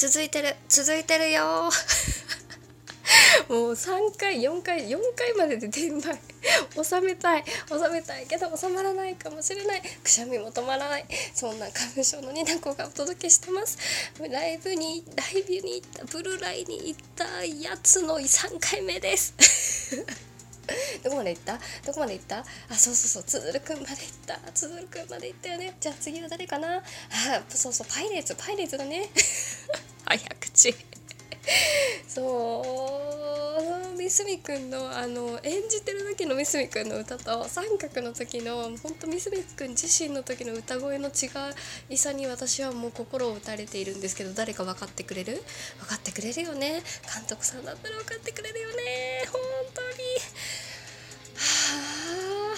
続いてる続いてるよ。もう3回4回4回までで転売。収めたい収めたい。けど収まらないかもしれない。くしゃみも止まらない。そんな花粉症のニナコがお届けしてます。ライブにライブに行ったブルーライに行ったやつの3回目です。どこまで行った？どこまで行った？あそうそうそう。つづるくんまで行った。つづるくんまで行ったよね。じゃあ次は誰かな？あそうそう。パイレーツパイレーツだね。早口。そうミスミくんのあの演じてる時のミスミくんの歌と三角の時の本当ミスミくん自身の時の歌声の違いさに私はもう心を打たれているんですけど誰か分かってくれる？分かってくれるよね。監督さんだったら分かってくれるよね。本当に。は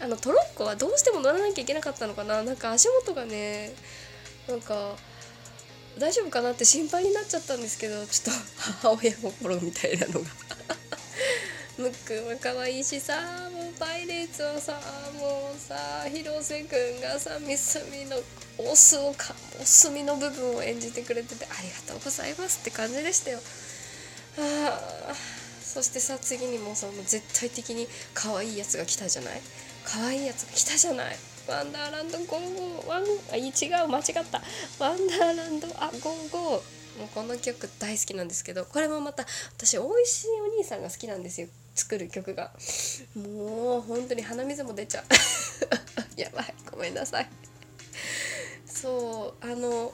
あ。あのトロッコはどうしても乗らなきゃいけなかったのかな。なんか足元がねなんか大丈夫かなって心配になっちゃったんですけどちょっと母親心みたいなのが。ムックンは可愛いしさもうパイレーツはさもうさ広瀬くんがさミスミのオスをかオスミの部分を演じてくれててありがとうございますって感じでしたよ。あそしてさ次にもさもう絶対的に可愛いやつが来たじゃない？可愛いやつが来たじゃない？ワンダーランドゴーゴーワンあ違う間違った。ワンダーランドあゴーゴー。もうこの曲大好きなんですけどこれもまた私おいしいお兄さんが好きなんですよ。作る曲が。もう本当に鼻水も出ちゃう。やばいごめんなさい。そうあの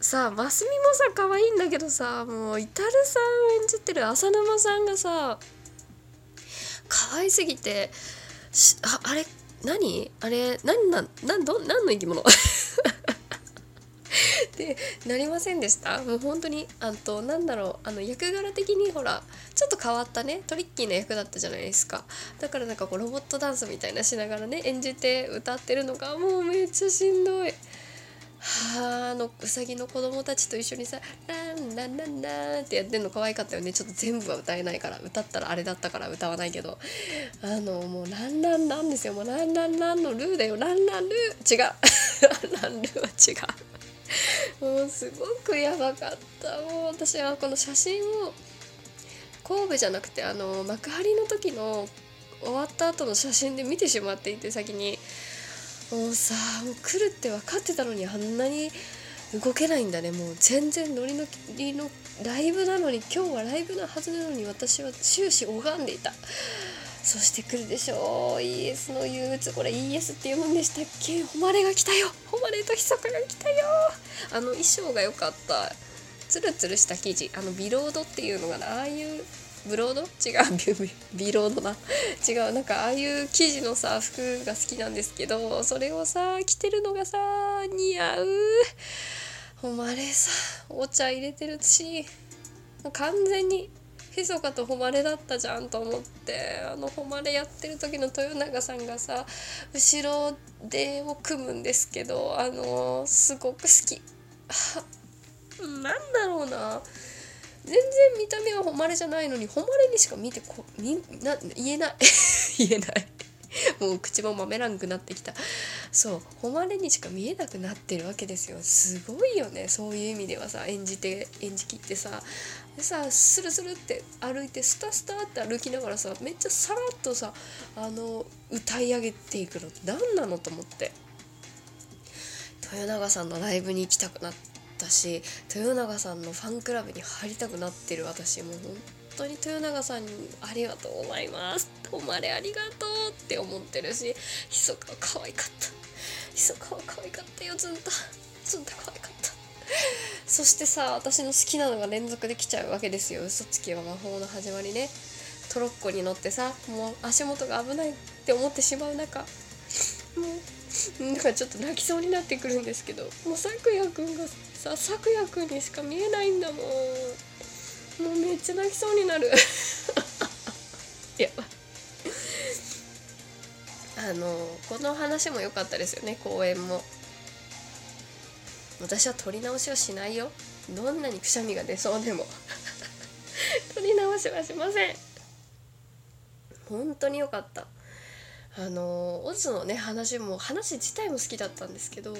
さあマスミもさ可愛いんだけどさもうイタルさん演じてる浅沼さんがさ可愛すぎてああれ何？あれ何なん何ど何の生き物？ってなりませんでした？もう本当にあとなんだろう？あの役柄的にほらちょっと変わったねトリッキーな役だったじゃないですか。だからなんかこうロボットダンスみたいなしながらね演じて歌ってるのがもうめっちゃしんどい。はああのうさぎの子供たちと一緒にさ「ランランランラン」ってやってんの可愛かったよねちょっと全部は歌えないから歌ったらあれだったから歌わないけどあのもう「ランランラン」ですよもう「ランランラン」のルーだよ「ランランルー」違う「ランルー」は違うもうすごくやばかったもう私はこの写真を神戸じゃなくてあの幕張の時の終わった後の写真で見てしまっていて先に。もうさもう来るって分かってたのにあんなに動けないんだね。もう全然ノリノリのライブなのに今日はライブなはずなのに私は終始拝んでいた。そして来るでしょう。ES の憂鬱。これ ES って読むんでしたっけ？誉れが来たよ。誉れと密かが来たよ。あの衣装が良かった。ツルツルした生地。あのビロードっていうのがああいうブロード？違う。ビビロードな違う。なんかああいう生地のさ服が好きなんですけどそれをさ着てるのがさ似合う。誉れさお茶入れてるし完全にひそかと誉れだったじゃんと思ってあの誉れやってる時の豊永さんがさ後ろでを組むんですけどあのすごく好き。なんだろうな。全然見た目は誉れじゃないのに誉れにしか見てこみな言えない。言えない。もう口も豆らんくなってきた。そう誉れにしか見えなくなってるわけですよ。すごいよね。そういう意味ではさ演じて演じきってさ。でさスルスルって歩いてスタスタって歩きながらさめっちゃさらっとさあの歌い上げていくの。って何なのと思って。豊永さんのライブに行きたくなってったし豊永さんのファンクラブに入りたくなってる私もう本当に豊永さんにありがとうございます。誉れありがとうって思ってるしひそかは可愛かった。ひそかは可愛かったよずんた。ずんた可愛かった。そしてさ私の好きなのが連続できちゃうわけですよ。嘘つきは魔法の始まりね。トロッコに乗ってさもう足元が危ないって思ってしまう中もうなんかちょっと泣きそうになってくるんですけどもう咲夜くんがささくやくんにしか見えないんだもん。もうめっちゃ泣きそうになる。やば。あのこの話も良かったですよね公演も。私は撮り直しはしないよ。どんなにくしゃみが出そうでも。撮り直しはしません。本当に良かった。あのオズのね話も話自体も好きだったんですけど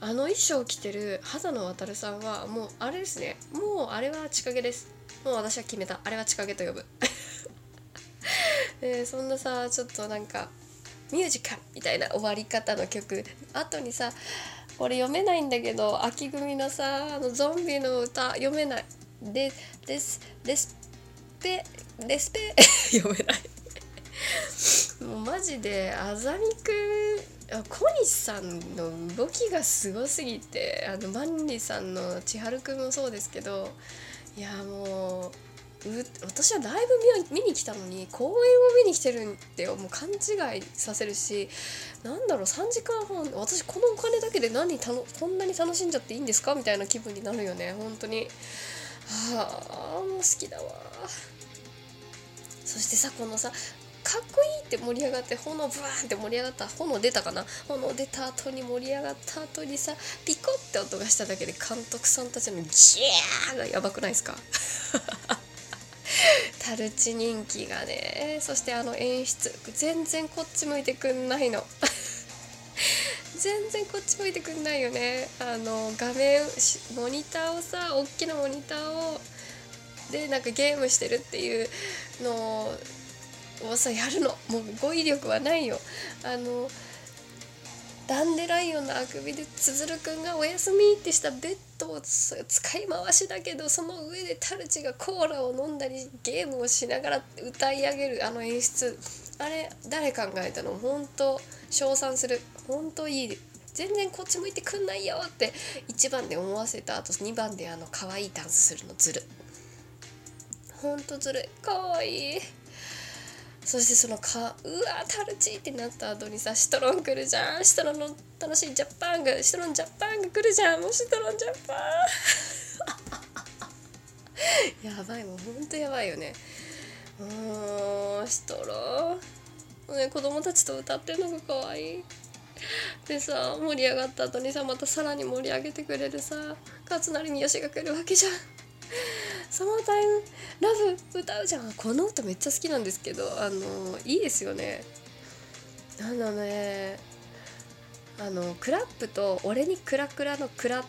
あの衣装を着てる肌野渉さんはもうあれですね。もうあれは千景です。もう私は決めた。あれは千景と呼ぶ。で そんなさちょっとなんかミュージカルみたいな終わり方の曲。後にさこれ読めないんだけど秋組のさあのゾンビの歌読めない。でですレスペレスペ読めない。もうマジであざみくん小西さんの動きがすごすぎてあの万里さんの千春くんもそうですけどいやもう私はライブ見に来たのに公演を見に来てるってもう勘違いさせるしなんだろう3時間半私このお金だけで何たのこんなに楽しんじゃっていいんですか？みたいな気分になるよね本当に。ああもう好きだわそしてさこのさかっこいいって盛り上がって炎ブワーンって盛り上がった炎出たかな？炎出た後に盛り上がった後にさピコって音がしただけで監督さんたちのギャーがやばくないですか？タルチ人気がね。そしてあの演出全然こっち向いてくんないの。全然こっち向いてくんないよね。あの画面モニターをさ大きなモニターをでなんかゲームしてるっていうのをさやるの。もう語彙力はないよ。あのダンデライオンのあくびでつづるくんがお休みってしたベッドを使い回しだけどその上でタルチがコーラを飲んだりゲームをしながら歌い上げるあの演出。あれ誰考えたの？本当称賛する。本当いい。全然こっち向いてくんないよって1番で思わせた後2番であの可愛いダンスするの。ずる。ほんとずる。いかわいい。そしてそのかうわタルチってなった後にさシトロン来るじゃん。シトロンの楽しいジャパンがシトロンジャパンが来るじゃん。もうシトロンジャパン。やばいもうほんとやばいよね。もうシトロンね子供たちと歌ってるのが可愛い。でさ盛り上がった後にさまたさらに盛り上げてくれるさ勝成三好が来るわけじゃん。サマータイムラブ歌うじゃん。この歌めっちゃ好きなんですけどあのいいですよね。あのねあのクラップと「俺にクラクラ」の「クラ」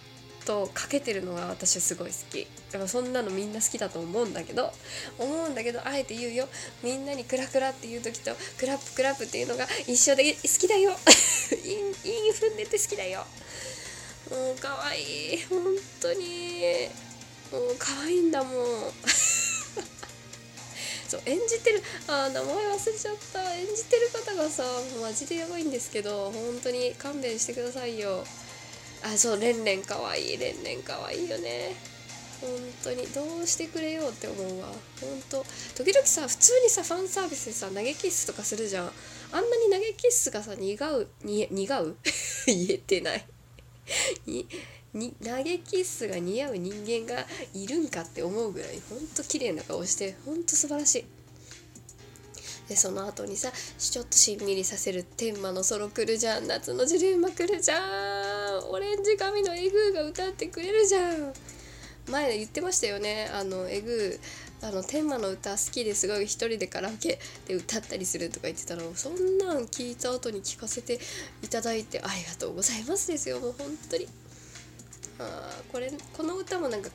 とかけてるのが私すごい好き。だからそんなのみんな好きだと思うんだけど思うんだけどあえて言うよ。みんなにクラクラっていう時とクラップクラップっていうのが一緒で好きだよ。いい踏んでて好きだよ。もうかわいい。本当に。もう可愛いんだもん。そう演じてるあ名前忘れちゃった。演じてる方がさマジでやばいんですけど本当に勘弁してくださいよ。あそうレンレンかわいいレンレンかわいいよね。本当にどうしてくれようって思うわ。本当時々さ普通にさファンサービスでさ投げキッスとかするじゃん。あんなに投げキッスがさ苦うに苦う？言えてない。に投げキッスが似合う人間がいるんかって思うぐらいほんと綺麗な顔してほんと素晴らしい。でその後にさちょっとしんみりさせる天魔のソロ来るじゃん夏のジレンマ来るじゃんオレンジ髪のエグーが歌ってくれるじゃん前言ってましたよねあのエグーあの天魔の歌好きですごい一人でカラオケで歌ったりするとか言ってたのそんなん聞いた後に聞かせていただいてありがとうございますですよもう本当に。あこれこの歌もなんか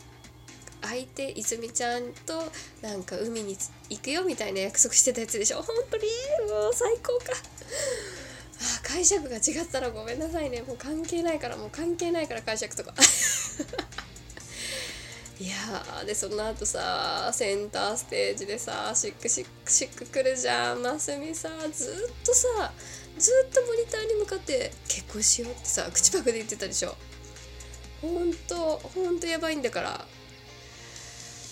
相手泉ちゃんとなんか海に行くよみたいな約束してたやつでしょ。本当に？もう最高か。あ解釈が違ったらごめんなさいね。もう関係ないからもう関係ないから解釈とか。いやでその後さセンターステージでさシックシックシック来るじゃん。ますみさずっとさずっとモニターに向かって結婚しようってさ口パクで言ってたでしょ。ほんとほんとやばいんだから。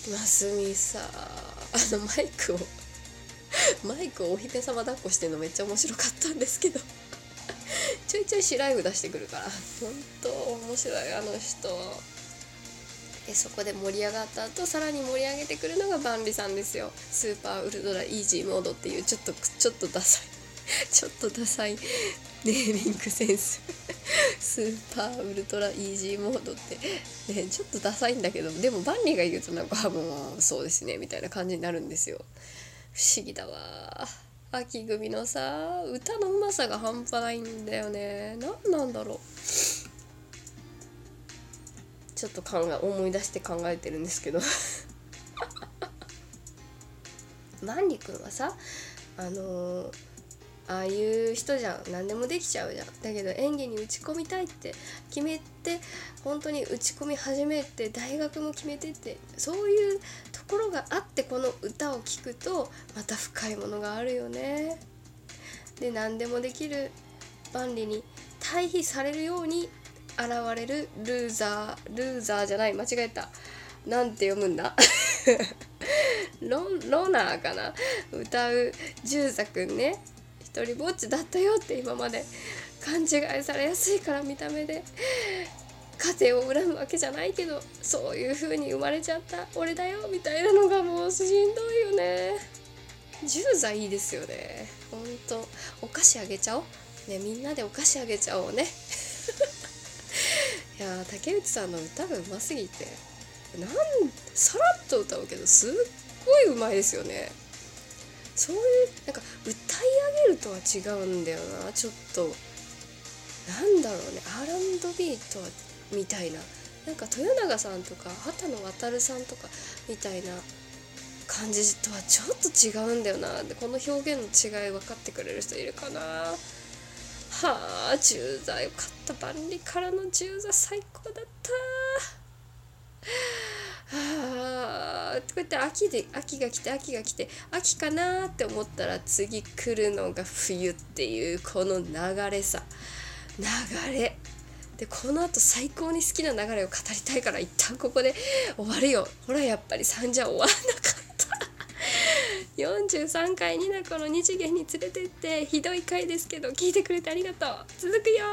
ますみさあのマイクをマイクをお姫様抱っこしてるのめっちゃ面白かったんですけど。ちょいちょい白いフ出してくるから。ほんと面白いあの人。でそこで盛り上がった後さらに盛り上げてくるのが万里さんですよ。スーパーウルトライージーモードっていうちょっとちょっとダサい。ちょっとダサいネーミングセンス。スーパーウルトライージーモードって。ねちょっとダサいんだけどでも万里が言うとなんかもうそうですねみたいな感じになるんですよ。不思議だわ。秋組のさ歌のうまさが半端ないんだよね。何なんだろう。ちょっと考え思い出して考えてるんですけど。万里君はさあのー、ああいう人じゃん何でもできちゃうじゃん。だけど演技に打ち込みたいって決めて本当に打ち込み始めて大学も決めてってそういうところがあってこの歌を聴くとまた深いものがあるよね。で何でもできる万里に対比されるように現れるルーザールーザーじゃない間違えた。なんて読むんだ？ロロナーかな？歌う十座くんね。一人ぼっちだったよって今まで勘違いされやすいから見た目で。家庭を恨むわけじゃないけどそういう風に生まれちゃった俺だよみたいなのがもうしんどいよね。十座いいですよね。ほんとお菓子あげちゃおう。ねみんなでお菓子あげちゃおうね。いや竹内さんの歌がうますぎて。なんさらっと歌うけどすっごいうまいですよね。そういうなんか歌い上げるとは違うんだよな。ちょっとなんだろうね。R&B とはみたいな。なんか豊永さんとか畑野渉さんとかみたいな感じとはちょっと違うんだよな。でこの表現の違い分かってくれる人いるかな。はあ10座よかった万里からの10座最高だった。こうやって秋で秋が来て秋が来て秋かなって思ったら次来るのが冬っていうこの流れさ。流れ。でこのあと最高に好きな流れを語りたいから一旦ここで終わるよ。ほらやっぱり3じゃ終わんなかった。43回になこの2次元に連れてってひどい回ですけど聞いてくれてありがとう。続くよ